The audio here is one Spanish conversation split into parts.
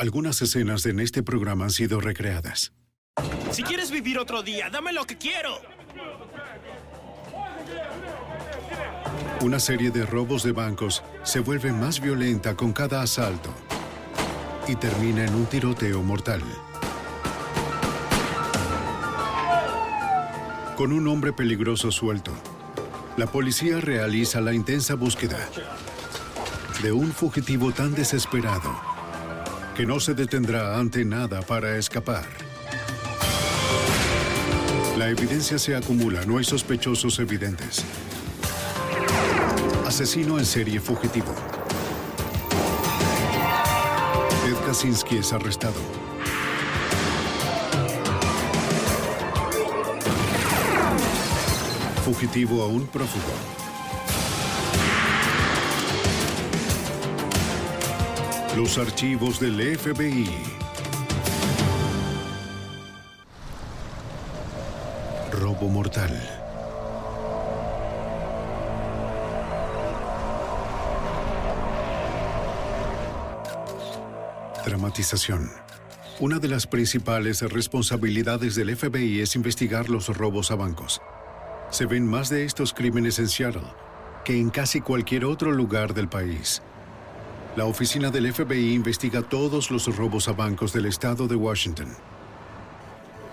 Algunas escenas en este programa han sido recreadas. Si quieres vivir otro día, dame lo que quiero. Una serie de robos de bancos se vuelve más violenta con cada asalto y termina en un tiroteo mortal. Con un hombre peligroso suelto, la policía realiza la intensa búsqueda de un fugitivo tan desesperado que no se detendrá ante nada para escapar. La evidencia se acumula, no hay sospechosos evidentes. Asesino en serie fugitivo. Ted Kaczynski es arrestado. Fugitivo aún prófugo. Los archivos del FBI. Robo mortal. Dramatización. Una de las principales responsabilidades del FBI es investigar los robos a bancos. Se ven más de estos crímenes en Seattle que en casi cualquier otro lugar del país. La oficina del FBI investiga todos los robos a bancos del estado de Washington.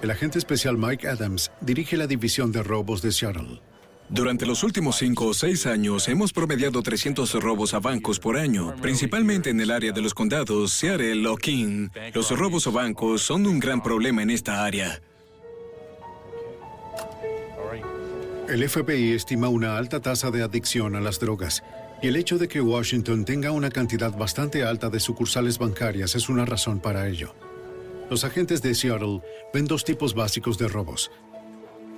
El agente especial Mike Adams dirige la división de robos de Seattle. Durante los últimos cinco o seis años hemos promediado 300 robos a bancos por año, principalmente en el área de los condados Seattle o King. Los robos a bancos son un gran problema en esta área. El FBI estima una alta tasa de adicción a las drogas y el hecho de que Washington tenga una cantidad bastante alta de sucursales bancarias es una razón para ello. Los agentes de Seattle ven dos tipos básicos de robos.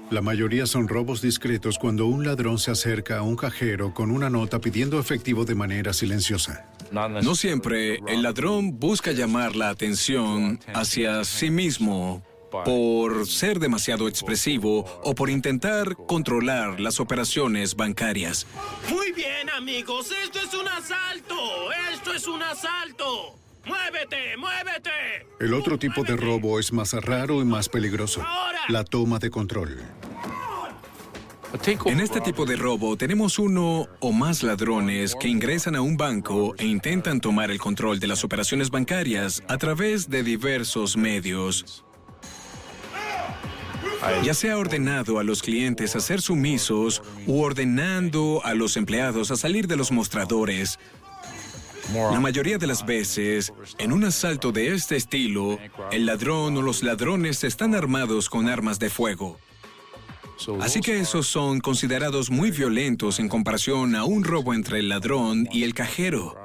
La mayoría son robos discretos cuando un ladrón se acerca a un cajero con una nota pidiendo efectivo de manera silenciosa. No siempre el ladrón busca llamar la atención hacia sí mismo por ser demasiado expresivo o por intentar controlar las operaciones bancarias. Muy bien, amigos, esto es un asalto. Esto es un asalto. ¡Muévete, muévete! El otro tipo de robo es más raro y más peligroso. La toma de control. En este tipo de robo tenemos uno o más ladrones que ingresan a un banco e intentan tomar el control de las operaciones bancarias a través de diversos medios. Ya sea ordenado a los clientes a ser sumisos u ordenando a los empleados a salir de los mostradores. La mayoría de las veces, en un asalto de este estilo, el ladrón o los ladrones están armados con armas de fuego. Así que esos son considerados muy violentos en comparación a un robo entre el ladrón y el cajero.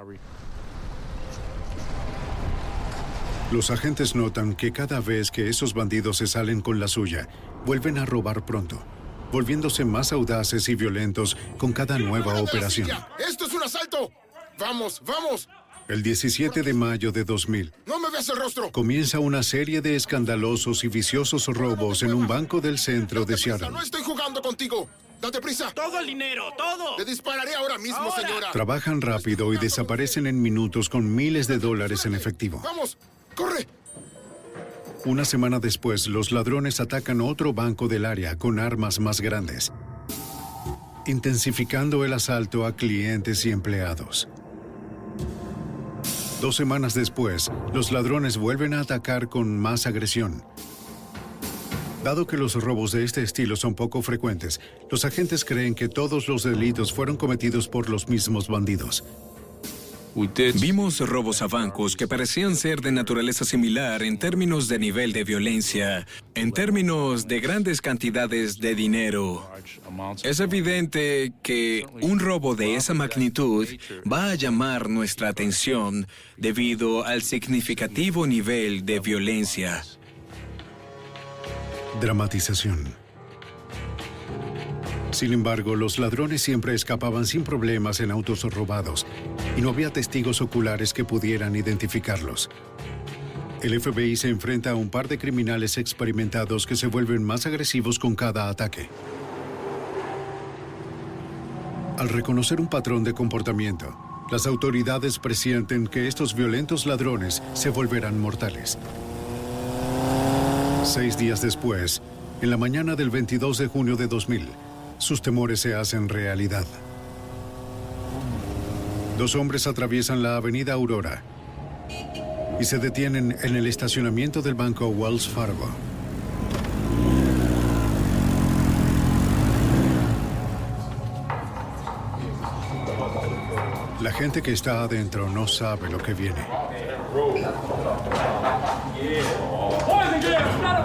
Los agentes notan que cada vez que esos bandidos se salen con la suya, vuelven a robar pronto, volviéndose más audaces y violentos con cada nueva operación. ¡Esto es un asalto! ¡Vamos, vamos! El 17 de mayo de 2000, ¡No me veas el rostro! comienza una serie de escandalosos y viciosos robos en un banco del centro de Seattle. ¡No estoy jugando contigo! ¡Date prisa! Todo el dinero, todo. ¡Le dispararé ahora mismo, señora! Trabajan rápido y desaparecen en minutos con miles de dólares en efectivo. ¡Vamos! ¡Corre! Una semana después, los ladrones atacan otro banco del área con armas más grandes, intensificando el asalto a clientes y empleados. Dos semanas después, los ladrones vuelven a atacar con más agresión. Dado que los robos de este estilo son poco frecuentes, los agentes creen que todos los delitos fueron cometidos por los mismos bandidos. Vimos robos a bancos que parecían ser de naturaleza similar en términos de nivel de violencia, en términos de grandes cantidades de dinero. Es evidente que un robo de esa magnitud va a llamar nuestra atención debido al significativo nivel de violencia. Dramatización. Sin embargo, los ladrones siempre escapaban sin problemas en autos robados y no había testigos oculares que pudieran identificarlos. El FBI se enfrenta a un par de criminales experimentados que se vuelven más agresivos con cada ataque. Al reconocer un patrón de comportamiento, las autoridades presienten que estos violentos ladrones se volverán mortales. Seis días después, en la mañana del 22 de junio de 2000, sus temores se hacen realidad. Dos hombres atraviesan la avenida Aurora y se detienen en el estacionamiento del banco Wells Fargo. La gente que está adentro no sabe lo que viene.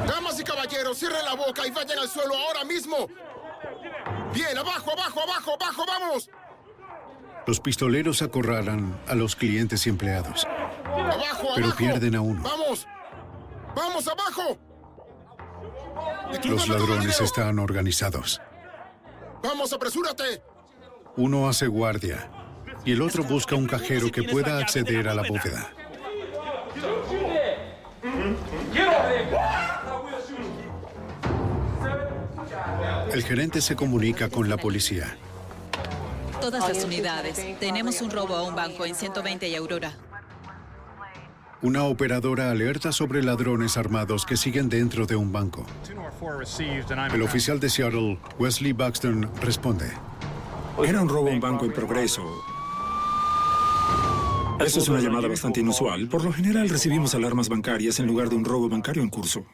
Damas y caballeros, cierren la boca y vayan al suelo ahora mismo. Bien, abajo, abajo, abajo, abajo, vamos. Los pistoleros acorralan a los clientes y empleados, Abajo, pero abajo. pierden a uno. Vamos. Vamos, abajo. Los ladrones están organizados. Vamos, apresúrate. Uno hace guardia y el otro busca un cajero que pueda acceder a la bóveda. El gerente se comunica con la policía. Todas las unidades. Tenemos un robo a un banco en 120 y Aurora. Una operadora alerta sobre ladrones armados que siguen dentro de un banco. El oficial de Seattle, Wesley Buxton, responde. Era un robo a un banco en progreso. Eso es una llamada bastante inusual. Por lo general recibimos alarmas bancarias en lugar de un robo bancario en curso.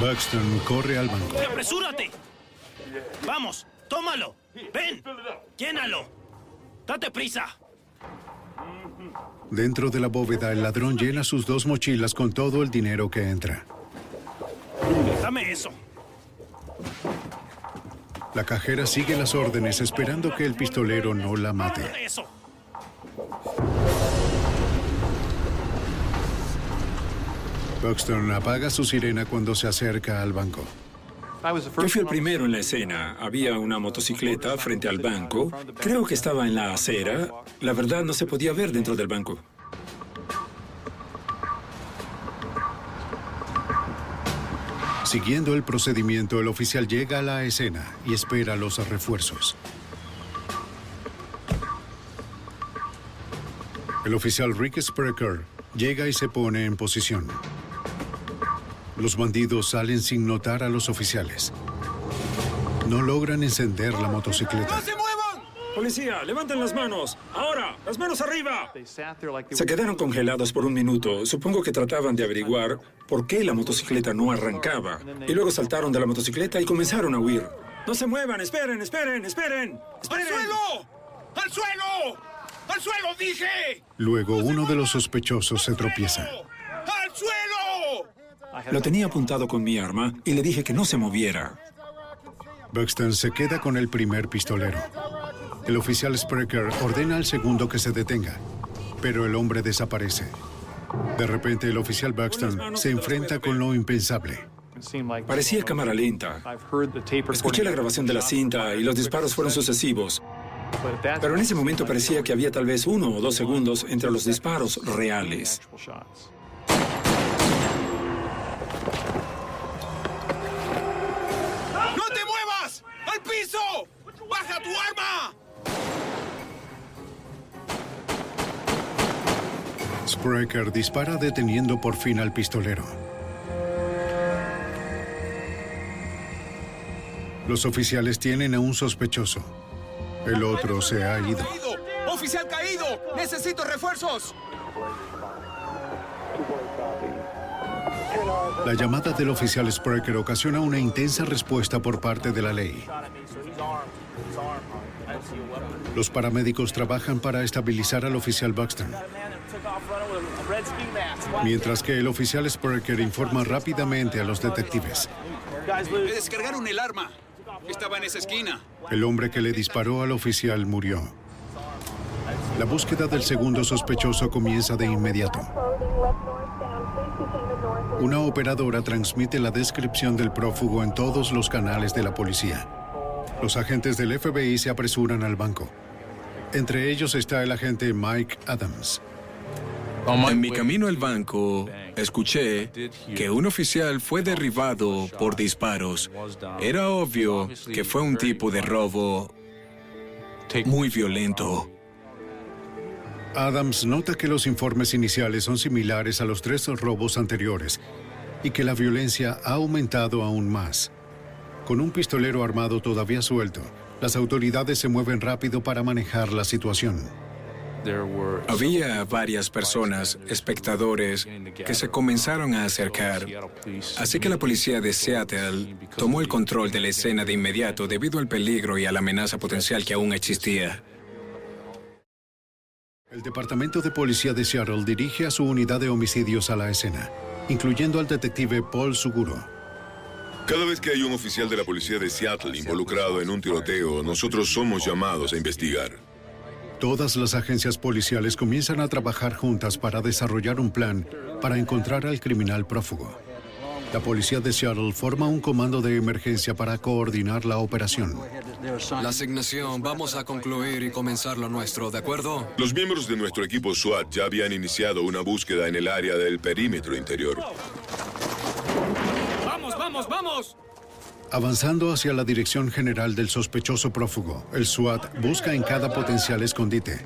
Buxton corre al banco. ¡Apresúrate! Vamos, tómalo. Ven, llénalo. Date prisa. Dentro de la bóveda, el ladrón llena sus dos mochilas con todo el dinero que entra. Dame eso. La cajera sigue las órdenes esperando que el pistolero no la mate. Dame eso. Buxton apaga su sirena cuando se acerca al banco. Yo fui el primero en la escena. Había una motocicleta frente al banco. Creo que estaba en la acera. La verdad no se podía ver dentro del banco. Siguiendo el procedimiento, el oficial llega a la escena y espera los refuerzos. El oficial Rick Sprecher llega y se pone en posición. Los bandidos salen sin notar a los oficiales. No logran encender la motocicleta. Policía, levanten las manos. Ahora, las manos arriba. Se quedaron congelados por un minuto. Supongo que trataban de averiguar por qué la motocicleta no arrancaba. Y luego saltaron de la motocicleta y comenzaron a huir. No se muevan, esperen, esperen, esperen. ¡Al esperen. suelo! ¡Al suelo! ¡Al suelo, dije! Luego uno de los sospechosos se tropieza. Lo tenía apuntado con mi arma y le dije que no se moviera. Buxton se queda con el primer pistolero. El oficial Sprecher ordena al segundo que se detenga, pero el hombre desaparece. De repente el oficial Buxton se enfrenta con lo impensable. Parecía cámara lenta. Escuché la grabación de la cinta y los disparos fueron sucesivos. Pero en ese momento parecía que había tal vez uno o dos segundos entre los disparos reales. Arma! Sprecher dispara deteniendo por fin al pistolero. Los oficiales tienen a un sospechoso. El otro se ha ido. ¡Caído! ¡Oficial caído! ¡Necesito refuerzos! La llamada del oficial Sprecher ocasiona una intensa respuesta por parte de la ley. Los paramédicos trabajan para estabilizar al oficial Buxton, mientras que el oficial Sparker informa rápidamente a los detectives. Descargaron el arma. Estaba en esa esquina. El hombre que le disparó al oficial murió. La búsqueda del segundo sospechoso comienza de inmediato. Una operadora transmite la descripción del prófugo en todos los canales de la policía. Los agentes del FBI se apresuran al banco. Entre ellos está el agente Mike Adams. En mi camino al banco, escuché que un oficial fue derribado por disparos. Era obvio que fue un tipo de robo muy violento. Adams nota que los informes iniciales son similares a los tres robos anteriores y que la violencia ha aumentado aún más. Con un pistolero armado todavía suelto, las autoridades se mueven rápido para manejar la situación. Había varias personas, espectadores, que se comenzaron a acercar. Así que la policía de Seattle tomó el control de la escena de inmediato debido al peligro y a la amenaza potencial que aún existía. El Departamento de Policía de Seattle dirige a su unidad de homicidios a la escena, incluyendo al detective Paul Suguro. Cada vez que hay un oficial de la policía de Seattle involucrado en un tiroteo, nosotros somos llamados a investigar. Todas las agencias policiales comienzan a trabajar juntas para desarrollar un plan para encontrar al criminal prófugo. La policía de Seattle forma un comando de emergencia para coordinar la operación. La asignación, vamos a concluir y comenzar lo nuestro, ¿de acuerdo? Los miembros de nuestro equipo SWAT ya habían iniciado una búsqueda en el área del perímetro interior. ¡Vamos, vamos! Avanzando hacia la dirección general del sospechoso prófugo, el SWAT busca en cada potencial escondite.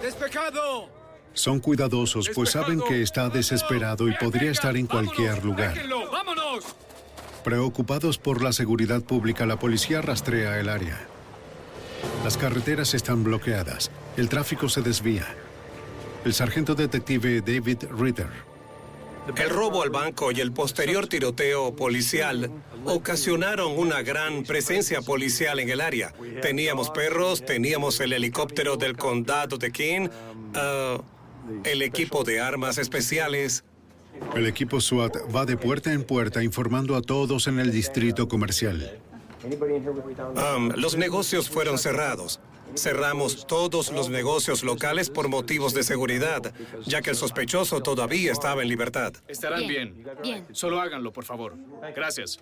¡Despejado! Son cuidadosos, pues saben que está desesperado y podría estar en cualquier lugar. ¡Vámonos! Preocupados por la seguridad pública, la policía rastrea el área. Las carreteras están bloqueadas. El tráfico se desvía. El sargento detective David Ritter el robo al banco y el posterior tiroteo policial ocasionaron una gran presencia policial en el área. Teníamos perros, teníamos el helicóptero del condado de King, uh, el equipo de armas especiales. El equipo SWAT va de puerta en puerta informando a todos en el distrito comercial. Um, los negocios fueron cerrados. Cerramos todos los negocios locales por motivos de seguridad, ya que el sospechoso todavía estaba en libertad. Estarán bien. Bien. Solo háganlo, por favor. Gracias.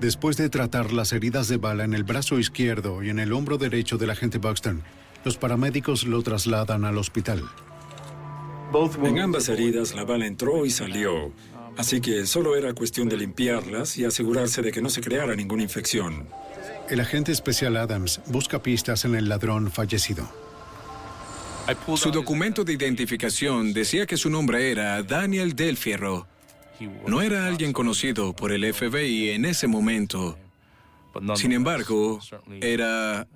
Después de tratar las heridas de bala en el brazo izquierdo y en el hombro derecho del agente Buxton, los paramédicos lo trasladan al hospital. En ambas heridas la bala entró y salió, así que solo era cuestión de limpiarlas y asegurarse de que no se creara ninguna infección. El agente especial Adams busca pistas en el ladrón fallecido. Su documento de identificación decía que su nombre era Daniel Del Fierro. No era alguien conocido por el FBI en ese momento. Sin embargo, era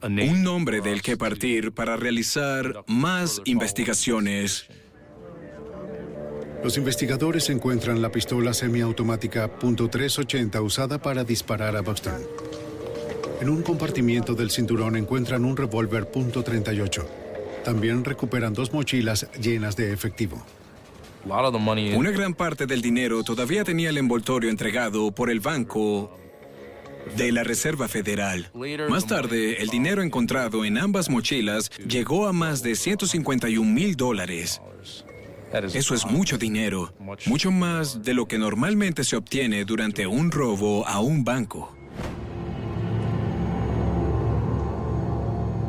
un nombre del que partir para realizar más investigaciones. Los investigadores encuentran la pistola semiautomática .380 usada para disparar a Buxton. En un compartimiento del cinturón encuentran un revólver .38. También recuperan dos mochilas llenas de efectivo. Una gran parte del dinero todavía tenía el envoltorio entregado por el banco de la Reserva Federal. Más tarde, el dinero encontrado en ambas mochilas llegó a más de 151 mil dólares. Eso es mucho dinero, mucho más de lo que normalmente se obtiene durante un robo a un banco.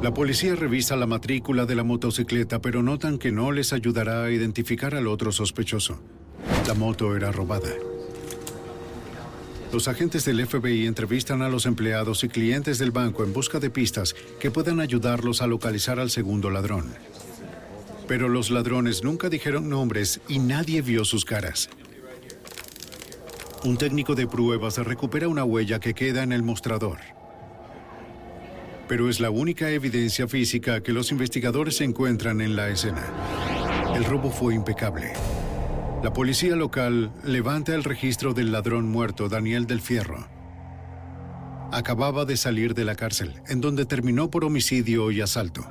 La policía revisa la matrícula de la motocicleta, pero notan que no les ayudará a identificar al otro sospechoso. La moto era robada. Los agentes del FBI entrevistan a los empleados y clientes del banco en busca de pistas que puedan ayudarlos a localizar al segundo ladrón. Pero los ladrones nunca dijeron nombres y nadie vio sus caras. Un técnico de pruebas recupera una huella que queda en el mostrador. Pero es la única evidencia física que los investigadores encuentran en la escena. El robo fue impecable. La policía local levanta el registro del ladrón muerto, Daniel del Fierro. acababa de salir de la cárcel, en donde terminó por homicidio y asalto.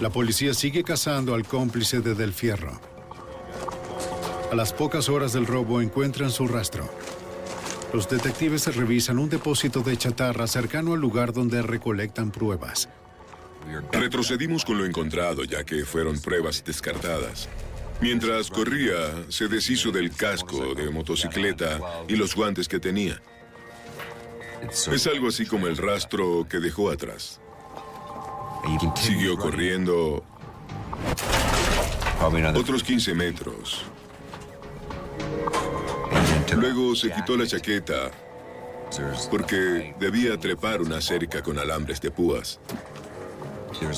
La policía sigue cazando al cómplice de Del Fierro. A las pocas horas del robo encuentran su rastro. Los detectives revisan un depósito de chatarra cercano al lugar donde recolectan pruebas. Retrocedimos con lo encontrado, ya que fueron pruebas descartadas. Mientras corría, se deshizo del casco de motocicleta y los guantes que tenía. Es algo así como el rastro que dejó atrás. Siguió corriendo otros 15 metros. Luego se quitó la chaqueta porque debía trepar una cerca con alambres de púas.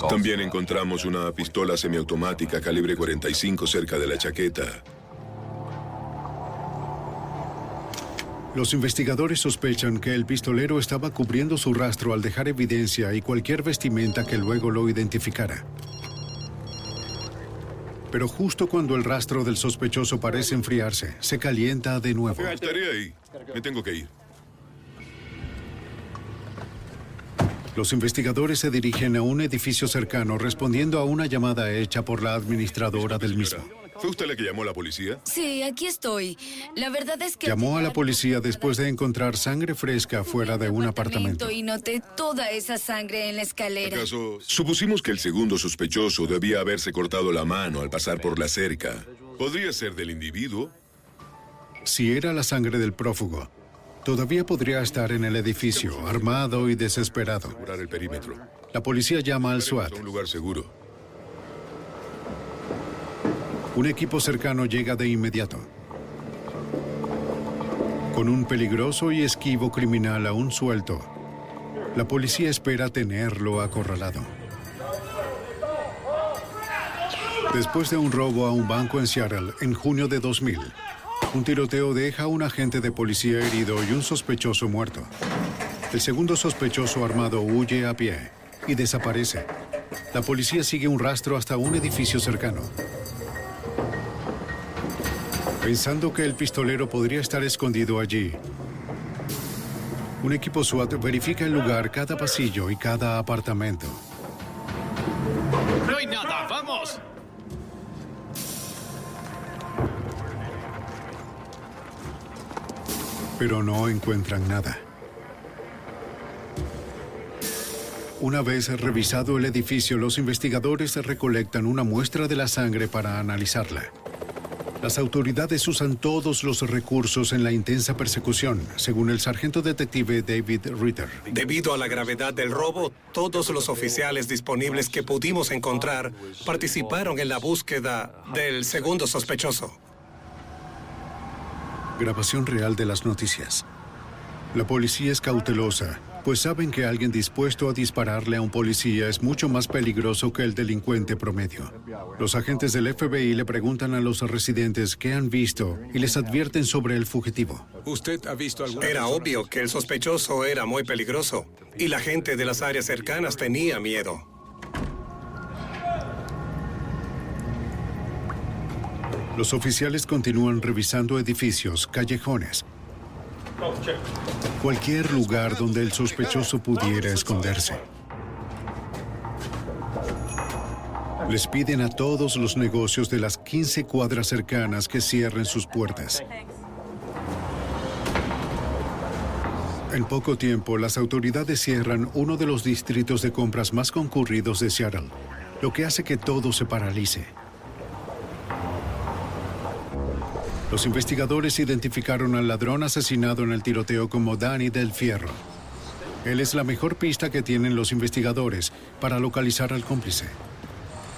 También encontramos una pistola semiautomática calibre 45 cerca de la chaqueta. Los investigadores sospechan que el pistolero estaba cubriendo su rastro al dejar evidencia y cualquier vestimenta que luego lo identificara. Pero justo cuando el rastro del sospechoso parece enfriarse, se calienta de nuevo. Estaré ahí. Me tengo que ir. Los investigadores se dirigen a un edificio cercano respondiendo a una llamada hecha por la administradora del mismo. ¿Fue usted la que llamó a la policía? Sí, aquí estoy. La verdad es que... Llamó a la policía después de encontrar sangre fresca fuera de un apartamento. Y noté toda esa sangre en la escalera. ¿Acaso supusimos que el segundo sospechoso debía haberse cortado la mano al pasar por la cerca? ¿Podría ser del individuo? Si era la sangre del prófugo, todavía podría estar en el edificio, armado y desesperado. el perímetro. La policía llama al SWAT. Un lugar seguro. Un equipo cercano llega de inmediato. Con un peligroso y esquivo criminal aún suelto, la policía espera tenerlo acorralado. Después de un robo a un banco en Seattle en junio de 2000, un tiroteo deja a un agente de policía herido y un sospechoso muerto. El segundo sospechoso armado huye a pie y desaparece. La policía sigue un rastro hasta un edificio cercano. Pensando que el pistolero podría estar escondido allí, un equipo SWAT verifica el lugar, cada pasillo y cada apartamento. No hay nada, vamos. Pero no encuentran nada. Una vez revisado el edificio, los investigadores recolectan una muestra de la sangre para analizarla. Las autoridades usan todos los recursos en la intensa persecución, según el sargento detective David Ritter. Debido a la gravedad del robo, todos los oficiales disponibles que pudimos encontrar participaron en la búsqueda del segundo sospechoso. Grabación real de las noticias. La policía es cautelosa pues saben que alguien dispuesto a dispararle a un policía es mucho más peligroso que el delincuente promedio. Los agentes del FBI le preguntan a los residentes qué han visto y les advierten sobre el fugitivo. ¿Usted ha visto algo? Era obvio que el sospechoso era muy peligroso y la gente de las áreas cercanas tenía miedo. Los oficiales continúan revisando edificios, callejones, Cualquier lugar donde el sospechoso pudiera esconderse. Les piden a todos los negocios de las 15 cuadras cercanas que cierren sus puertas. En poco tiempo, las autoridades cierran uno de los distritos de compras más concurridos de Seattle, lo que hace que todo se paralice. Los investigadores identificaron al ladrón asesinado en el tiroteo como Danny del Fierro. Él es la mejor pista que tienen los investigadores para localizar al cómplice.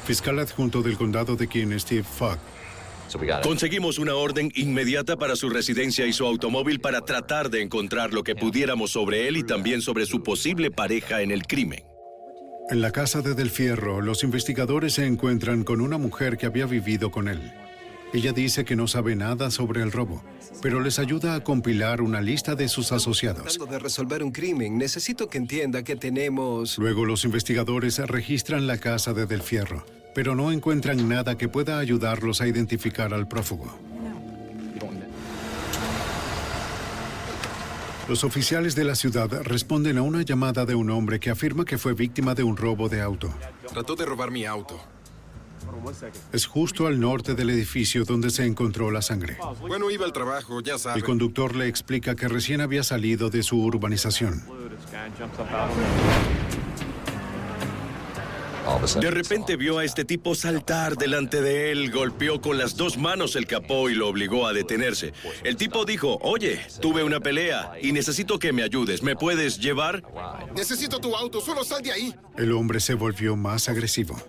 Fiscal adjunto del condado de Keene, Steve Fogg. Conseguimos una orden inmediata para su residencia y su automóvil para tratar de encontrar lo que pudiéramos sobre él y también sobre su posible pareja en el crimen. En la casa de Del Fierro, los investigadores se encuentran con una mujer que había vivido con él. Ella dice que no sabe nada sobre el robo, pero les ayuda a compilar una lista de sus asociados. De resolver un crimen, necesito que entienda que tenemos... Luego los investigadores registran la casa de Del Fierro, pero no encuentran nada que pueda ayudarlos a identificar al prófugo. Los oficiales de la ciudad responden a una llamada de un hombre que afirma que fue víctima de un robo de auto. Trató de robar mi auto. Es justo al norte del edificio donde se encontró la sangre. Bueno, iba al trabajo, ya sabe. El conductor le explica que recién había salido de su urbanización. De repente vio a este tipo saltar delante de él, golpeó con las dos manos el capó y lo obligó a detenerse. El tipo dijo, oye, tuve una pelea y necesito que me ayudes. ¿Me puedes llevar? Necesito tu auto, solo sal de ahí. El hombre se volvió más agresivo.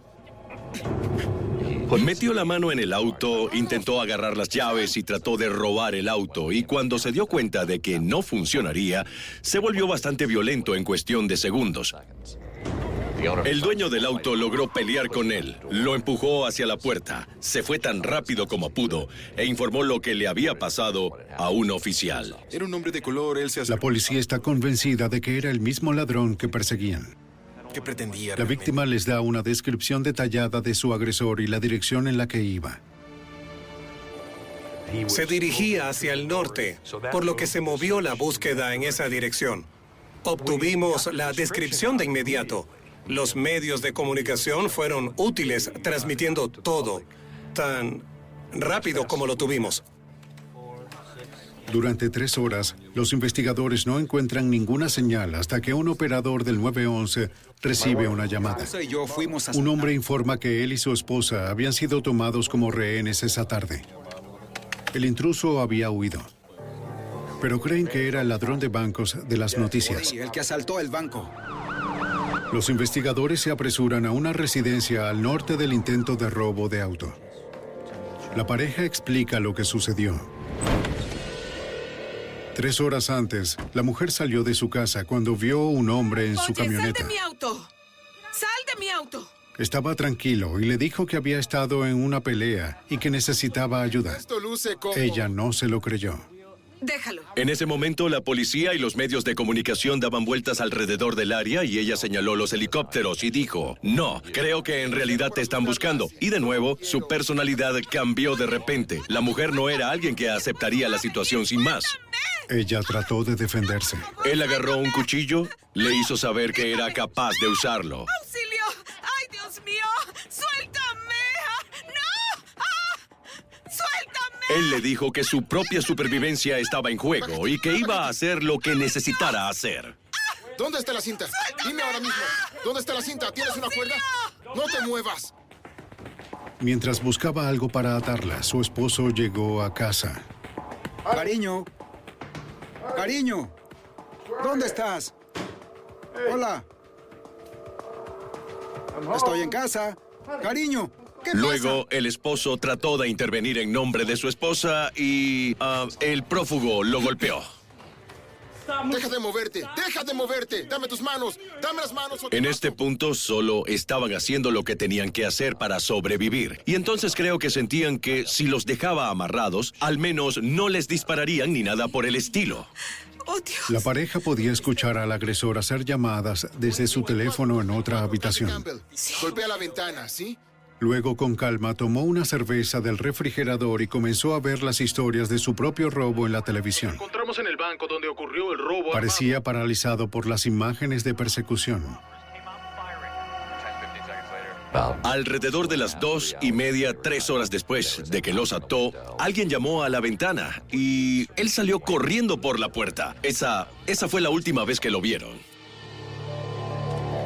Metió la mano en el auto, intentó agarrar las llaves y trató de robar el auto. Y cuando se dio cuenta de que no funcionaría, se volvió bastante violento en cuestión de segundos. El dueño del auto logró pelear con él, lo empujó hacia la puerta, se fue tan rápido como pudo e informó lo que le había pasado a un oficial. Era un hombre de color, él se La policía está convencida de que era el mismo ladrón que perseguían. La víctima les da una descripción detallada de su agresor y la dirección en la que iba. Se dirigía hacia el norte, por lo que se movió la búsqueda en esa dirección. Obtuvimos la descripción de inmediato. Los medios de comunicación fueron útiles transmitiendo todo, tan rápido como lo tuvimos. Durante tres horas, los investigadores no encuentran ninguna señal hasta que un operador del 911 recibe una llamada. Un hombre informa que él y su esposa habían sido tomados como rehenes esa tarde. El intruso había huido. Pero creen que era el ladrón de bancos de las noticias. El que asaltó el banco. Los investigadores se apresuran a una residencia al norte del intento de robo de auto. La pareja explica lo que sucedió. Tres horas antes, la mujer salió de su casa cuando vio un hombre en su camioneta. ¡Sal de mi auto! ¡Sal de mi auto! Estaba tranquilo y le dijo que había estado en una pelea y que necesitaba ayuda. Esto luce como... Ella no se lo creyó. Déjalo. En ese momento, la policía y los medios de comunicación daban vueltas alrededor del área y ella señaló los helicópteros y dijo, no, creo que en realidad te están buscando. Y de nuevo, su personalidad cambió de repente. La mujer no era alguien que aceptaría la situación sin más. Ella trató de defenderse. Él agarró un cuchillo, le hizo saber que era capaz de usarlo. ¡Auxilio! ¡Ay, Dios mío! ¡Suéltame! ¡No! ¡Ah! ¡Suéltame! Él le dijo que su propia supervivencia estaba en juego y que iba a hacer lo que necesitara hacer. ¿Dónde está la cinta? Dime ahora mismo. ¿Dónde está la cinta? ¿Tienes una cuerda? No te muevas. Mientras buscaba algo para atarla, su esposo llegó a casa. Cariño. Cariño. ¿Dónde estás? Hola. Estoy en casa. Cariño. ¿Qué Luego, el esposo trató de intervenir en nombre de su esposa y ah, el prófugo lo golpeó. Deja de moverte. Deja de moverte. Dame tus manos. Dame las manos. En este punto solo estaban haciendo lo que tenían que hacer para sobrevivir. Y entonces creo que sentían que si los dejaba amarrados, al menos no les dispararían ni nada por el estilo. ¡Oh, Dios! La pareja podía escuchar al agresor hacer llamadas desde su teléfono en otra habitación. Campbell, golpea la ventana, ¿sí? Luego, con calma, tomó una cerveza del refrigerador y comenzó a ver las historias de su propio robo en la televisión. Encontramos en el banco donde ocurrió el robo. Parecía paralizado por las imágenes de persecución. Alrededor de las dos y media, tres horas después de que los ató, alguien llamó a la ventana y él salió corriendo por la puerta. Esa, esa fue la última vez que lo vieron.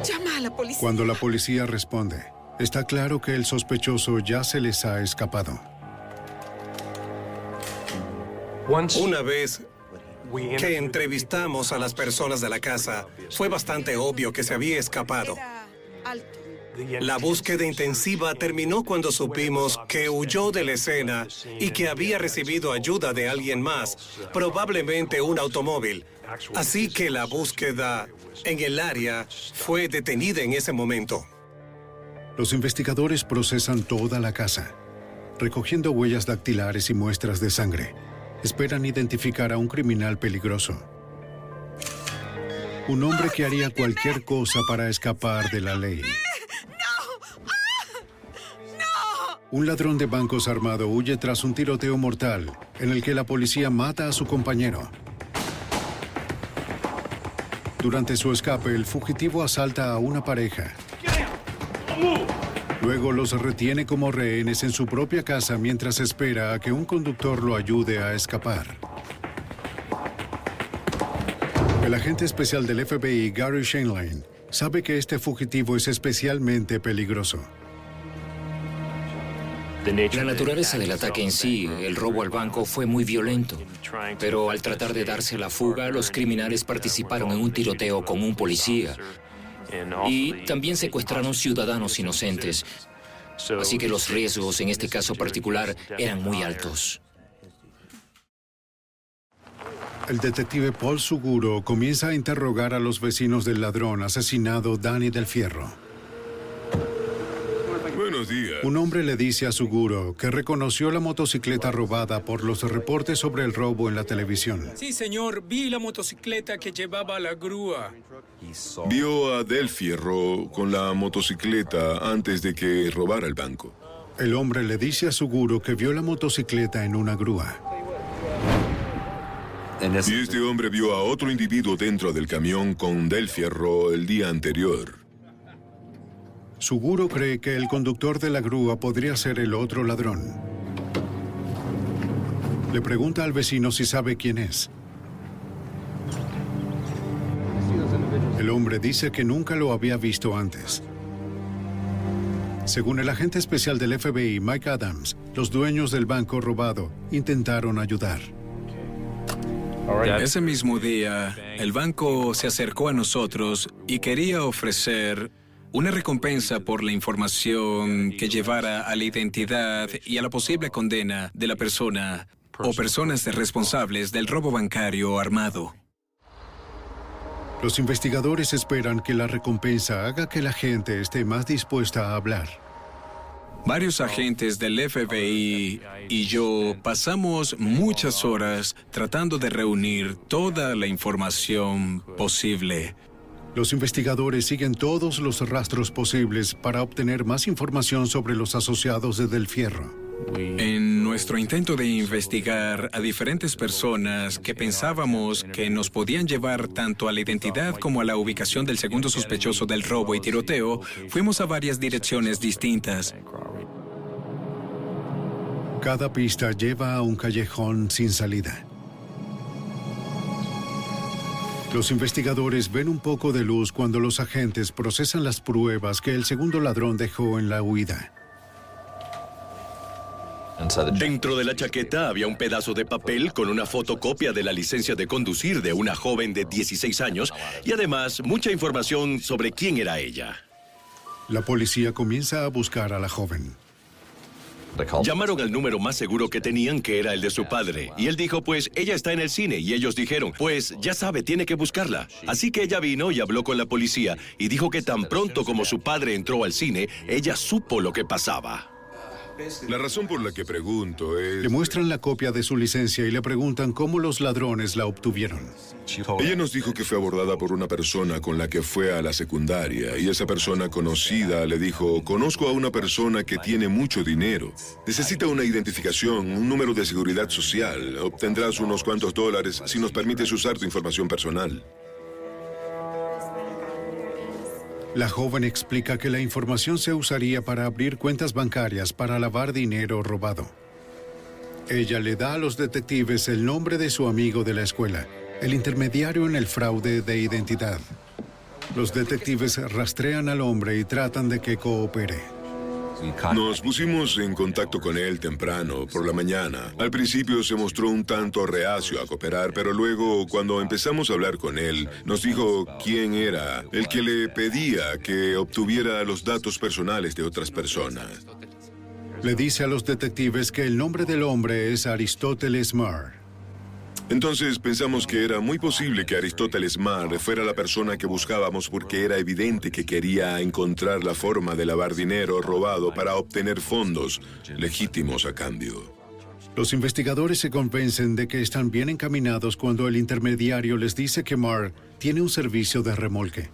Llama a la policía. Cuando la policía responde, está claro que el sospechoso ya se les ha escapado. Una vez que entrevistamos a las personas de la casa, fue bastante obvio que se había escapado. La búsqueda intensiva terminó cuando supimos que huyó de la escena y que había recibido ayuda de alguien más, probablemente un automóvil. Así que la búsqueda en el área fue detenida en ese momento. Los investigadores procesan toda la casa, recogiendo huellas dactilares y muestras de sangre. Esperan identificar a un criminal peligroso. Un hombre que haría cualquier cosa para escapar de la ley. Un ladrón de bancos armado huye tras un tiroteo mortal en el que la policía mata a su compañero. Durante su escape, el fugitivo asalta a una pareja. Luego los retiene como rehenes en su propia casa mientras espera a que un conductor lo ayude a escapar. El agente especial del FBI, Gary Shainline, sabe que este fugitivo es especialmente peligroso. La naturaleza del ataque en sí, el robo al banco, fue muy violento. Pero al tratar de darse la fuga, los criminales participaron en un tiroteo con un policía y también secuestraron ciudadanos inocentes. Así que los riesgos en este caso particular eran muy altos. El detective Paul Suguro comienza a interrogar a los vecinos del ladrón asesinado Danny del Fierro. Buenos días. Un hombre le dice a Suguro que reconoció la motocicleta robada por los reportes sobre el robo en la televisión. Sí, señor, vi la motocicleta que llevaba la grúa. Vio a Del Fierro con la motocicleta antes de que robara el banco. El hombre le dice a Suguro que vio la motocicleta en una grúa. Y este hombre vio a otro individuo dentro del camión con Del Fierro el día anterior. Suguro cree que el conductor de la grúa podría ser el otro ladrón. Le pregunta al vecino si sabe quién es. El hombre dice que nunca lo había visto antes. Según el agente especial del FBI, Mike Adams, los dueños del banco robado intentaron ayudar. Ese mismo día, el banco se acercó a nosotros y quería ofrecer una recompensa por la información que llevara a la identidad y a la posible condena de la persona o personas responsables del robo bancario armado. Los investigadores esperan que la recompensa haga que la gente esté más dispuesta a hablar. Varios agentes del FBI y yo pasamos muchas horas tratando de reunir toda la información posible. Los investigadores siguen todos los rastros posibles para obtener más información sobre los asociados de Del Fierro. En nuestro intento de investigar a diferentes personas que pensábamos que nos podían llevar tanto a la identidad como a la ubicación del segundo sospechoso del robo y tiroteo, fuimos a varias direcciones distintas. Cada pista lleva a un callejón sin salida. Los investigadores ven un poco de luz cuando los agentes procesan las pruebas que el segundo ladrón dejó en la huida. Dentro de la chaqueta había un pedazo de papel con una fotocopia de la licencia de conducir de una joven de 16 años y además mucha información sobre quién era ella. La policía comienza a buscar a la joven. Llamaron al número más seguro que tenían, que era el de su padre. Y él dijo, pues ella está en el cine. Y ellos dijeron, pues ya sabe, tiene que buscarla. Así que ella vino y habló con la policía y dijo que tan pronto como su padre entró al cine, ella supo lo que pasaba. La razón por la que pregunto es... Le muestran la copia de su licencia y le preguntan cómo los ladrones la obtuvieron. Ella nos dijo que fue abordada por una persona con la que fue a la secundaria y esa persona conocida le dijo, conozco a una persona que tiene mucho dinero. Necesita una identificación, un número de seguridad social. Obtendrás unos cuantos dólares si nos permites usar tu información personal. La joven explica que la información se usaría para abrir cuentas bancarias para lavar dinero robado. Ella le da a los detectives el nombre de su amigo de la escuela, el intermediario en el fraude de identidad. Los detectives rastrean al hombre y tratan de que coopere. Nos pusimos en contacto con él temprano, por la mañana. Al principio se mostró un tanto reacio a cooperar, pero luego, cuando empezamos a hablar con él, nos dijo quién era el que le pedía que obtuviera los datos personales de otras personas. Le dice a los detectives que el nombre del hombre es Aristóteles Marr. Entonces pensamos que era muy posible que Aristóteles Marr fuera la persona que buscábamos porque era evidente que quería encontrar la forma de lavar dinero robado para obtener fondos legítimos a cambio. Los investigadores se convencen de que están bien encaminados cuando el intermediario les dice que Marr tiene un servicio de remolque.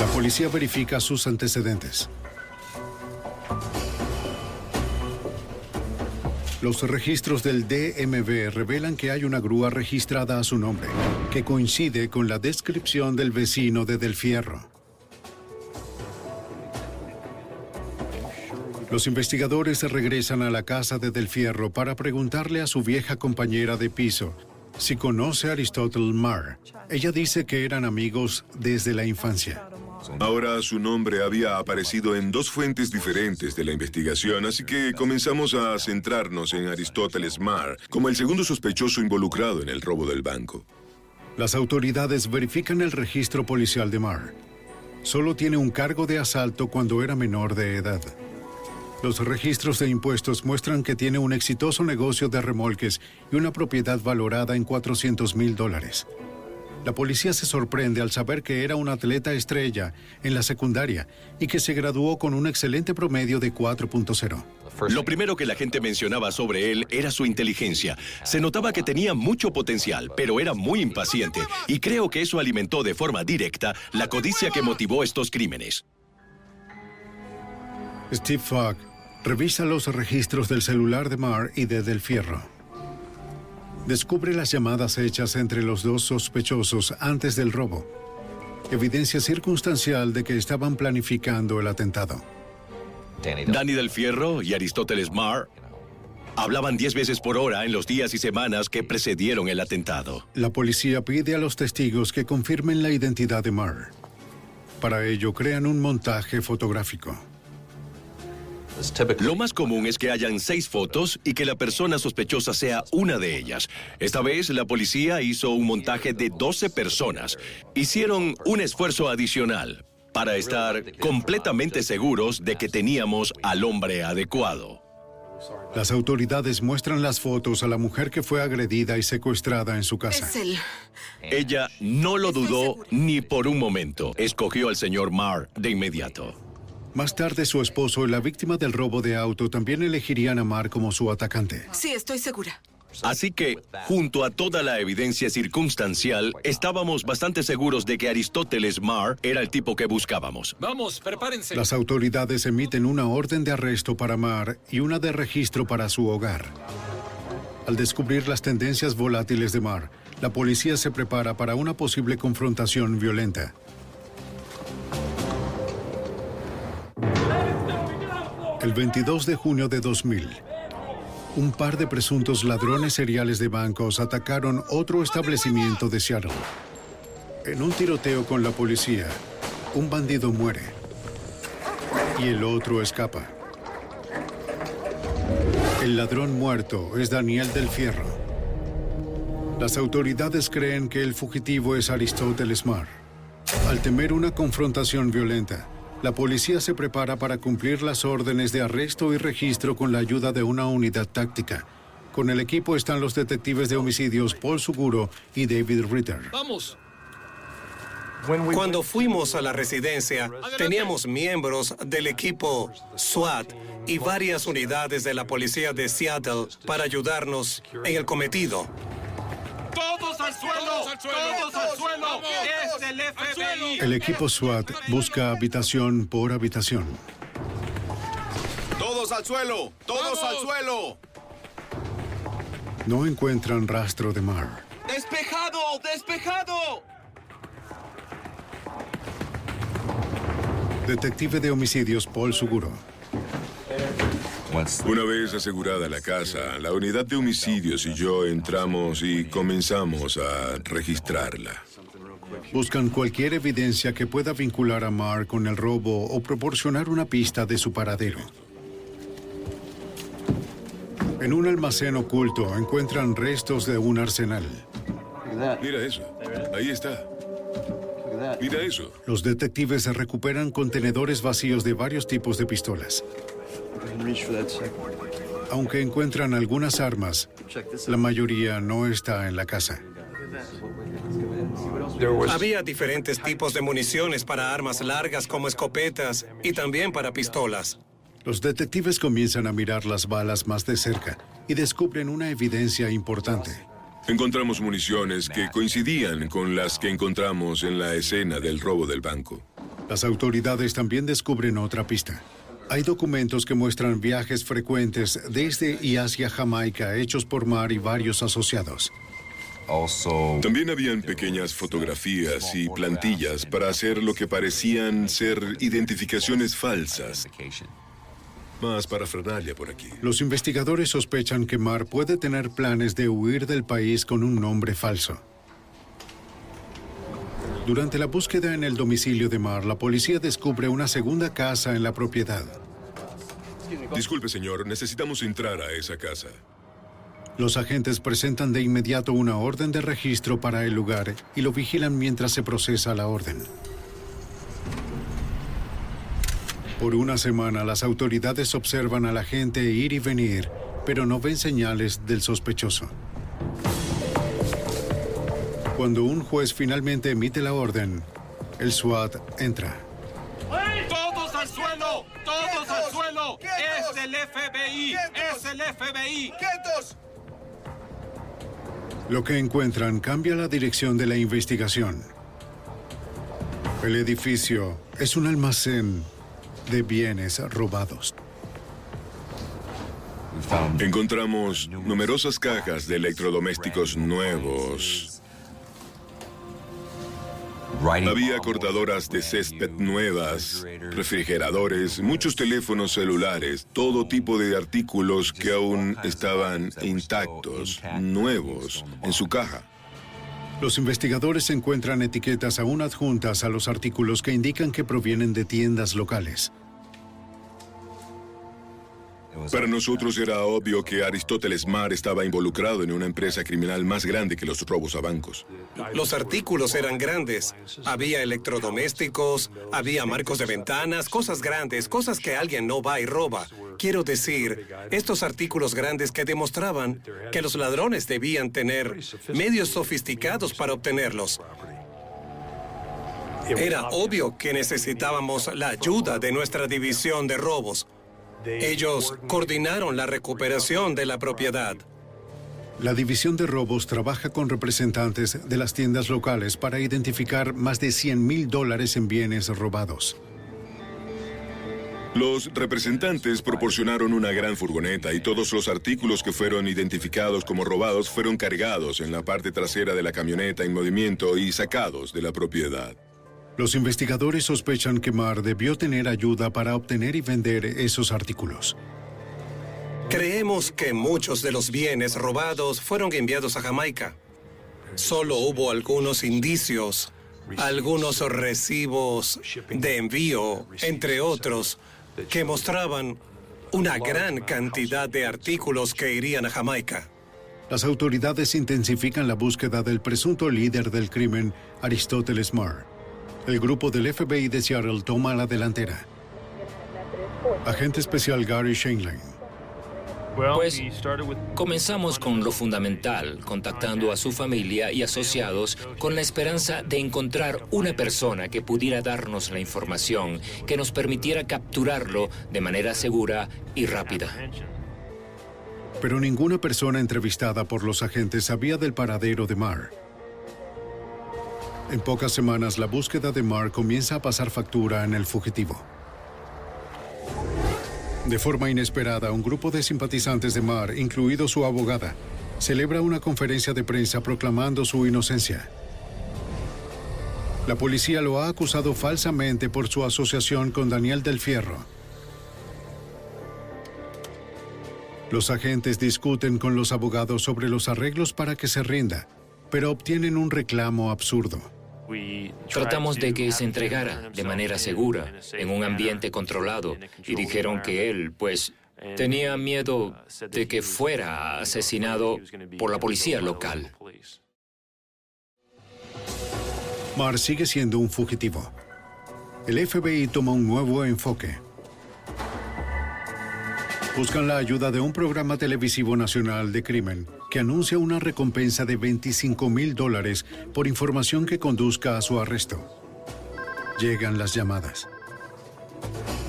La policía verifica sus antecedentes. Los registros del DMV revelan que hay una grúa registrada a su nombre, que coincide con la descripción del vecino de Del Fierro. Los investigadores regresan a la casa de Del Fierro para preguntarle a su vieja compañera de piso si conoce a Aristóteles Marr. Ella dice que eran amigos desde la infancia. Ahora su nombre había aparecido en dos fuentes diferentes de la investigación, así que comenzamos a centrarnos en Aristóteles Marr como el segundo sospechoso involucrado en el robo del banco. Las autoridades verifican el registro policial de Marr. Solo tiene un cargo de asalto cuando era menor de edad. Los registros de impuestos muestran que tiene un exitoso negocio de remolques y una propiedad valorada en 400 mil dólares. La policía se sorprende al saber que era un atleta estrella en la secundaria y que se graduó con un excelente promedio de 4.0. Lo primero que la gente mencionaba sobre él era su inteligencia. Se notaba que tenía mucho potencial, pero era muy impaciente, y creo que eso alimentó de forma directa la codicia que motivó estos crímenes. Steve Fogg Revisa los registros del celular de Marr y de Del Fierro. Descubre las llamadas hechas entre los dos sospechosos antes del robo. Evidencia circunstancial de que estaban planificando el atentado. Danny Del Fierro y Aristóteles Marr hablaban 10 veces por hora en los días y semanas que precedieron el atentado. La policía pide a los testigos que confirmen la identidad de Marr. Para ello crean un montaje fotográfico. Lo más común es que hayan seis fotos y que la persona sospechosa sea una de ellas. Esta vez la policía hizo un montaje de 12 personas. Hicieron un esfuerzo adicional para estar completamente seguros de que teníamos al hombre adecuado. Las autoridades muestran las fotos a la mujer que fue agredida y secuestrada en su casa. Es él. Ella no lo dudó ni por un momento. Escogió al señor Marr de inmediato. Más tarde, su esposo y la víctima del robo de auto también elegirían a Marr como su atacante. Sí, estoy segura. Así que, junto a toda la evidencia circunstancial, estábamos bastante seguros de que Aristóteles Marr era el tipo que buscábamos. Vamos, prepárense. Las autoridades emiten una orden de arresto para Marr y una de registro para su hogar. Al descubrir las tendencias volátiles de Marr, la policía se prepara para una posible confrontación violenta. El 22 de junio de 2000, un par de presuntos ladrones seriales de bancos atacaron otro establecimiento de Seattle. En un tiroteo con la policía, un bandido muere y el otro escapa. El ladrón muerto es Daniel del Fierro. Las autoridades creen que el fugitivo es Aristóteles Marr. Al temer una confrontación violenta, la policía se prepara para cumplir las órdenes de arresto y registro con la ayuda de una unidad táctica. Con el equipo están los detectives de homicidios Paul Suguro y David Ritter. Vamos. Cuando fuimos a la residencia, teníamos miembros del equipo SWAT y varias unidades de la policía de Seattle para ayudarnos en el cometido. ¡Todos al suelo! ¡Todos al suelo! ¡Es el FBI! El equipo SWAT busca habitación por habitación. ¡Todos al suelo! ¡Todos al suelo! No encuentran rastro de Marr. ¡Despejado! ¡Despejado! Detective de homicidios Paul Suguro. Una vez asegurada la casa, la unidad de homicidios y yo entramos y comenzamos a registrarla. Buscan cualquier evidencia que pueda vincular a Marr con el robo o proporcionar una pista de su paradero. En un almacén oculto encuentran restos de un arsenal. Mira eso. Ahí está. Mira eso. Los detectives recuperan contenedores vacíos de varios tipos de pistolas. Aunque encuentran algunas armas, la mayoría no está en la casa. Había diferentes tipos de municiones para armas largas como escopetas y también para pistolas. Los detectives comienzan a mirar las balas más de cerca y descubren una evidencia importante. Encontramos municiones que coincidían con las que encontramos en la escena del robo del banco. Las autoridades también descubren otra pista. Hay documentos que muestran viajes frecuentes desde y hacia Jamaica hechos por Mar y varios asociados. También habían pequeñas fotografías y plantillas para hacer lo que parecían ser identificaciones falsas. Más parafernalia por aquí. Los investigadores sospechan que Mar puede tener planes de huir del país con un nombre falso. Durante la búsqueda en el domicilio de Mar, la policía descubre una segunda casa en la propiedad. Disculpe, señor, necesitamos entrar a esa casa. Los agentes presentan de inmediato una orden de registro para el lugar y lo vigilan mientras se procesa la orden. Por una semana las autoridades observan a la gente ir y venir, pero no ven señales del sospechoso. Cuando un juez finalmente emite la orden, el SWAT entra. ¡Todos al suelo! ¡Todos al suelo! ¡Es el FBI! ¡Es el FBI! ¡Quietos! Lo que encuentran cambia la dirección de la investigación. El edificio es un almacén de bienes robados. Encontramos numerosas cajas de electrodomésticos nuevos. Había cortadoras de césped nuevas, refrigeradores, muchos teléfonos celulares, todo tipo de artículos que aún estaban intactos, nuevos, en su caja. Los investigadores encuentran etiquetas aún adjuntas a los artículos que indican que provienen de tiendas locales. Para nosotros era obvio que Aristóteles Mar estaba involucrado en una empresa criminal más grande que los robos a bancos. Los artículos eran grandes. Había electrodomésticos, había marcos de ventanas, cosas grandes, cosas que alguien no va y roba. Quiero decir, estos artículos grandes que demostraban que los ladrones debían tener medios sofisticados para obtenerlos. Era obvio que necesitábamos la ayuda de nuestra división de robos. Ellos coordinaron la recuperación de la propiedad. La División de Robos trabaja con representantes de las tiendas locales para identificar más de 100 mil dólares en bienes robados. Los representantes proporcionaron una gran furgoneta y todos los artículos que fueron identificados como robados fueron cargados en la parte trasera de la camioneta en movimiento y sacados de la propiedad. Los investigadores sospechan que Mar debió tener ayuda para obtener y vender esos artículos. Creemos que muchos de los bienes robados fueron enviados a Jamaica. Solo hubo algunos indicios, algunos recibos de envío, entre otros, que mostraban una gran cantidad de artículos que irían a Jamaica. Las autoridades intensifican la búsqueda del presunto líder del crimen, Aristóteles Marr. El grupo del FBI de Seattle toma la delantera. Agente especial Gary Shanley. Pues comenzamos con lo fundamental, contactando a su familia y asociados con la esperanza de encontrar una persona que pudiera darnos la información que nos permitiera capturarlo de manera segura y rápida. Pero ninguna persona entrevistada por los agentes sabía del paradero de Marr. En pocas semanas, la búsqueda de Mark comienza a pasar factura en el fugitivo. De forma inesperada, un grupo de simpatizantes de Marr, incluido su abogada, celebra una conferencia de prensa proclamando su inocencia. La policía lo ha acusado falsamente por su asociación con Daniel del Fierro. Los agentes discuten con los abogados sobre los arreglos para que se rinda, pero obtienen un reclamo absurdo. Tratamos de que se entregara de manera segura, en un ambiente controlado, y dijeron que él, pues, tenía miedo de que fuera asesinado por la policía local. Mar sigue siendo un fugitivo. El FBI toma un nuevo enfoque. Buscan la ayuda de un programa televisivo nacional de crimen que anuncia una recompensa de 25 mil dólares por información que conduzca a su arresto. Llegan las llamadas.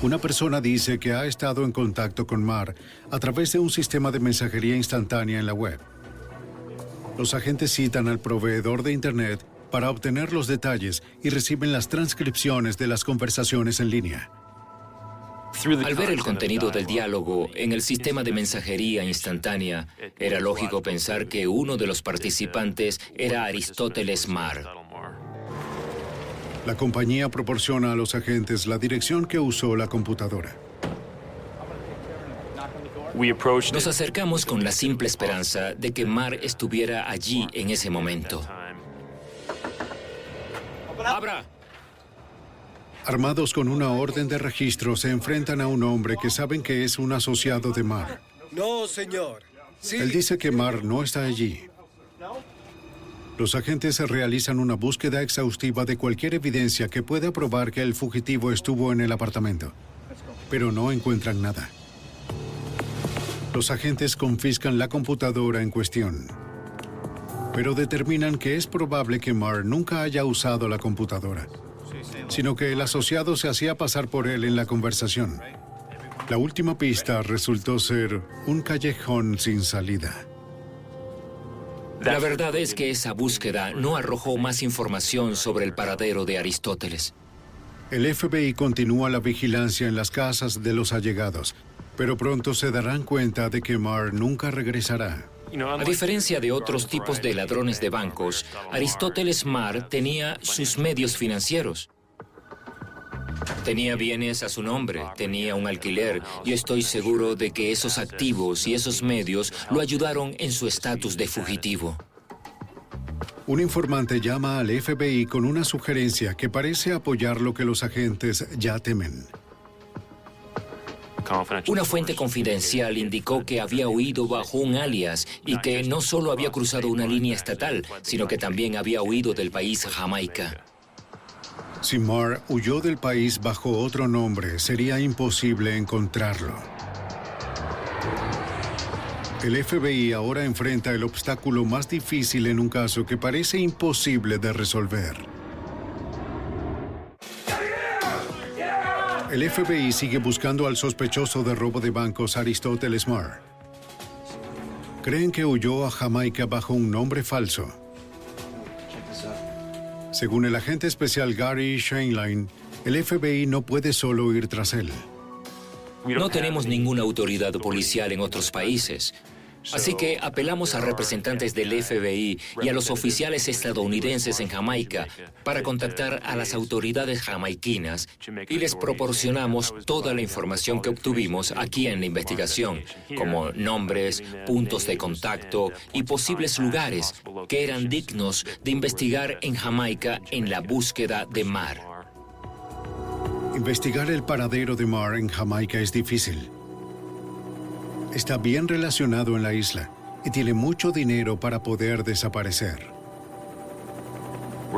Una persona dice que ha estado en contacto con Mar a través de un sistema de mensajería instantánea en la web. Los agentes citan al proveedor de Internet para obtener los detalles y reciben las transcripciones de las conversaciones en línea. Al ver el contenido del diálogo en el sistema de mensajería instantánea, era lógico pensar que uno de los participantes era Aristóteles Marr. La compañía proporciona a los agentes la dirección que usó la computadora. Nos acercamos con la simple esperanza de que Marr estuviera allí en ese momento. ¡Abra! Armados con una orden de registro, se enfrentan a un hombre que saben que es un asociado de Mar. No, señor. Él dice que Mar no está allí. Los agentes realizan una búsqueda exhaustiva de cualquier evidencia que pueda probar que el fugitivo estuvo en el apartamento, pero no encuentran nada. Los agentes confiscan la computadora en cuestión, pero determinan que es probable que Mar nunca haya usado la computadora sino que el asociado se hacía pasar por él en la conversación. La última pista resultó ser un callejón sin salida. La verdad es que esa búsqueda no arrojó más información sobre el paradero de Aristóteles. El FBI continúa la vigilancia en las casas de los allegados, pero pronto se darán cuenta de que Marr nunca regresará. A diferencia de otros tipos de ladrones de bancos, Aristóteles Marr tenía sus medios financieros. Tenía bienes a su nombre, tenía un alquiler y estoy seguro de que esos activos y esos medios lo ayudaron en su estatus de fugitivo. Un informante llama al FBI con una sugerencia que parece apoyar lo que los agentes ya temen. Una fuente confidencial indicó que había huido bajo un alias y que no solo había cruzado una línea estatal, sino que también había huido del país Jamaica. Si Marr huyó del país bajo otro nombre, sería imposible encontrarlo. El FBI ahora enfrenta el obstáculo más difícil en un caso que parece imposible de resolver. El FBI sigue buscando al sospechoso de robo de bancos Aristóteles Marr. Creen que huyó a Jamaica bajo un nombre falso. Según el agente especial Gary Shainline, el FBI no puede solo ir tras él. No tenemos ninguna autoridad policial en otros países. Así que apelamos a representantes del FBI y a los oficiales estadounidenses en Jamaica para contactar a las autoridades jamaiquinas y les proporcionamos toda la información que obtuvimos aquí en la investigación, como nombres, puntos de contacto y posibles lugares que eran dignos de investigar en Jamaica en la búsqueda de Mar. Investigar el paradero de Mar en Jamaica es difícil está bien relacionado en la isla y tiene mucho dinero para poder desaparecer.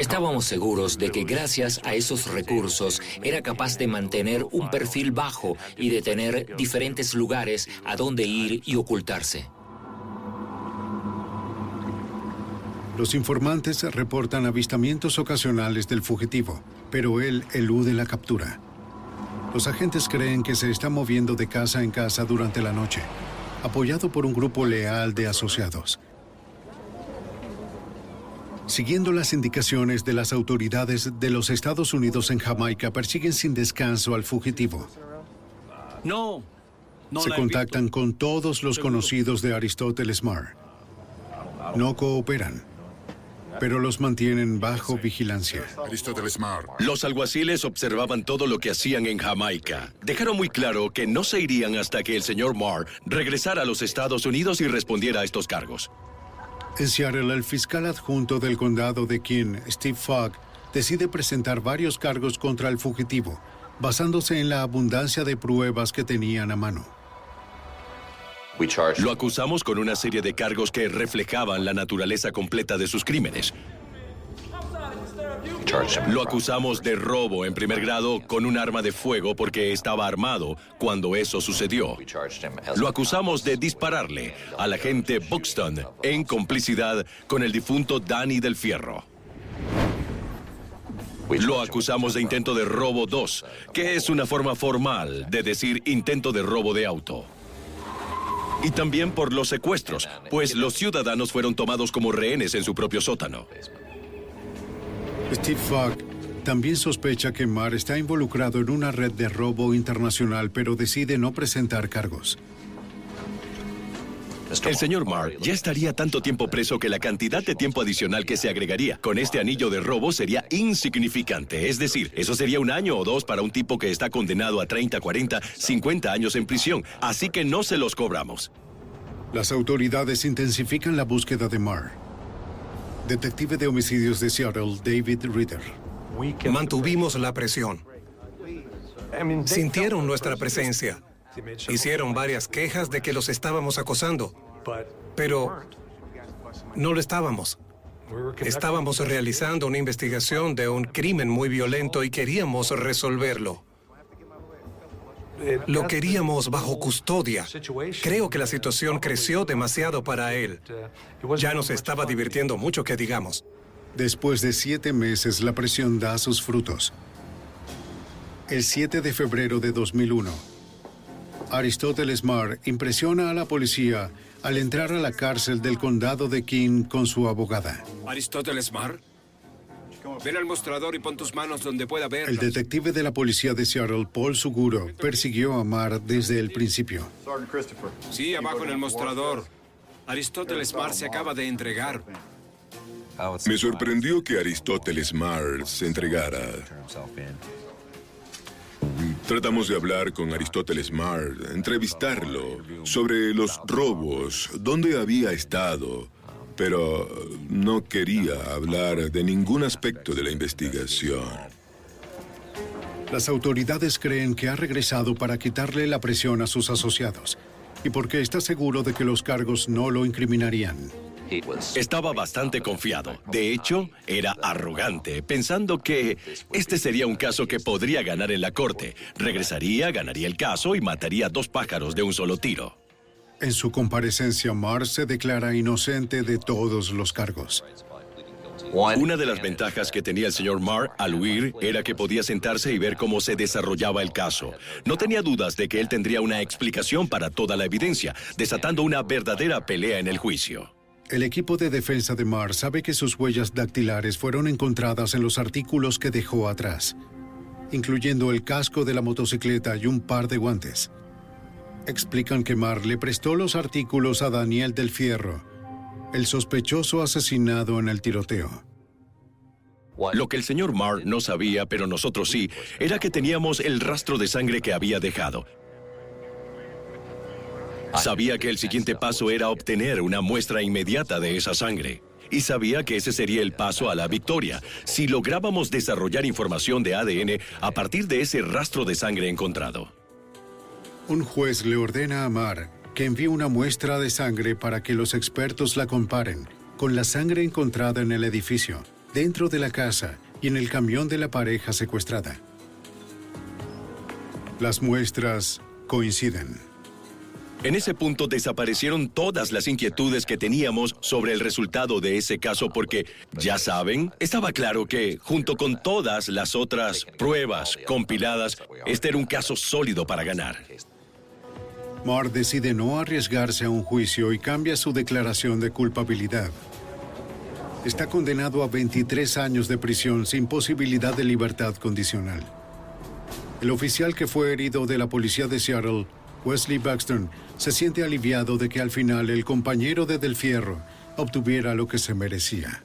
Estábamos seguros de que gracias a esos recursos era capaz de mantener un perfil bajo y de tener diferentes lugares a donde ir y ocultarse. Los informantes reportan avistamientos ocasionales del fugitivo, pero él elude la captura. Los agentes creen que se está moviendo de casa en casa durante la noche apoyado por un grupo leal de asociados. Siguiendo las indicaciones de las autoridades de los Estados Unidos en Jamaica, persiguen sin descanso al fugitivo. No. Se contactan con todos los conocidos de Aristóteles Marr. No cooperan pero los mantienen bajo vigilancia. Los alguaciles observaban todo lo que hacían en Jamaica. Dejaron muy claro que no se irían hasta que el señor Marr regresara a los Estados Unidos y respondiera a estos cargos. En Seattle, el fiscal adjunto del condado de King, Steve Fogg, decide presentar varios cargos contra el fugitivo, basándose en la abundancia de pruebas que tenían a mano. Lo acusamos con una serie de cargos que reflejaban la naturaleza completa de sus crímenes. Lo acusamos de robo en primer grado con un arma de fuego porque estaba armado cuando eso sucedió. Lo acusamos de dispararle al agente Buxton en complicidad con el difunto Danny del Fierro. Lo acusamos de intento de robo 2, que es una forma formal de decir intento de robo de auto y también por los secuestros, pues los ciudadanos fueron tomados como rehenes en su propio sótano. Steve Fogg también sospecha que Marr está involucrado en una red de robo internacional, pero decide no presentar cargos. El señor Marr ya estaría tanto tiempo preso que la cantidad de tiempo adicional que se agregaría con este anillo de robo sería insignificante. Es decir, eso sería un año o dos para un tipo que está condenado a 30, 40, 50 años en prisión. Así que no se los cobramos. Las autoridades intensifican la búsqueda de Marr. Detective de homicidios de Seattle, David Ritter. Mantuvimos la presión. Sintieron nuestra presencia. Hicieron varias quejas de que los estábamos acosando, pero no lo estábamos. Estábamos realizando una investigación de un crimen muy violento y queríamos resolverlo. Lo queríamos bajo custodia. Creo que la situación creció demasiado para él. Ya nos estaba divirtiendo mucho, que digamos. Después de siete meses, la presión da sus frutos. El 7 de febrero de 2001, Aristóteles Marr impresiona a la policía al entrar a la cárcel del condado de King con su abogada. Aristóteles Marr, ven al mostrador y pon tus manos donde pueda ver. El detective de la policía de Seattle, Paul Suguro, persiguió a Marr desde el principio. Sí, abajo en el mostrador. Aristóteles Marr se acaba de entregar. Me sorprendió que Aristóteles Marr se entregara. Tratamos de hablar con Aristóteles Marr, entrevistarlo sobre los robos, dónde había estado, pero no quería hablar de ningún aspecto de la investigación. Las autoridades creen que ha regresado para quitarle la presión a sus asociados y porque está seguro de que los cargos no lo incriminarían. Estaba bastante confiado. De hecho, era arrogante, pensando que este sería un caso que podría ganar en la corte. Regresaría, ganaría el caso y mataría dos pájaros de un solo tiro. En su comparecencia, Marr se declara inocente de todos los cargos. Una de las ventajas que tenía el señor Marr al huir era que podía sentarse y ver cómo se desarrollaba el caso. No tenía dudas de que él tendría una explicación para toda la evidencia, desatando una verdadera pelea en el juicio. El equipo de defensa de Marr sabe que sus huellas dactilares fueron encontradas en los artículos que dejó atrás, incluyendo el casco de la motocicleta y un par de guantes. Explican que Marr le prestó los artículos a Daniel del Fierro, el sospechoso asesinado en el tiroteo. Lo que el señor Marr no sabía, pero nosotros sí, era que teníamos el rastro de sangre que había dejado. Sabía que el siguiente paso era obtener una muestra inmediata de esa sangre. Y sabía que ese sería el paso a la victoria, si lográbamos desarrollar información de ADN a partir de ese rastro de sangre encontrado. Un juez le ordena a Mar que envíe una muestra de sangre para que los expertos la comparen con la sangre encontrada en el edificio, dentro de la casa y en el camión de la pareja secuestrada. Las muestras coinciden. En ese punto desaparecieron todas las inquietudes que teníamos sobre el resultado de ese caso porque, ya saben, estaba claro que, junto con todas las otras pruebas compiladas, este era un caso sólido para ganar. Marr decide no arriesgarse a un juicio y cambia su declaración de culpabilidad. Está condenado a 23 años de prisión sin posibilidad de libertad condicional. El oficial que fue herido de la policía de Seattle Wesley Baxter se siente aliviado de que al final el compañero de Del Fierro obtuviera lo que se merecía.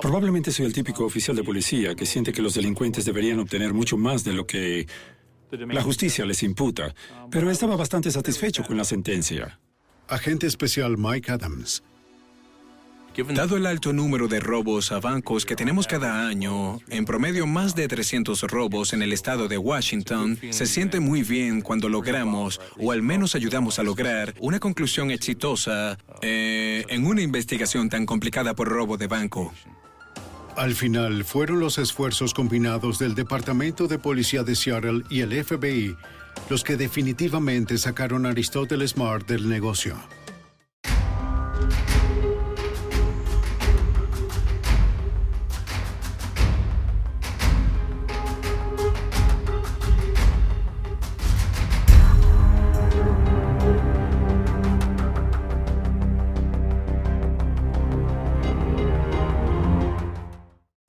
Probablemente soy el típico oficial de policía que siente que los delincuentes deberían obtener mucho más de lo que la justicia les imputa, pero estaba bastante satisfecho con la sentencia. Agente especial Mike Adams Dado el alto número de robos a bancos que tenemos cada año, en promedio más de 300 robos en el estado de Washington, se siente muy bien cuando logramos, o al menos ayudamos a lograr, una conclusión exitosa eh, en una investigación tan complicada por robo de banco. Al final, fueron los esfuerzos combinados del Departamento de Policía de Seattle y el FBI los que definitivamente sacaron a Aristóteles Smart del negocio.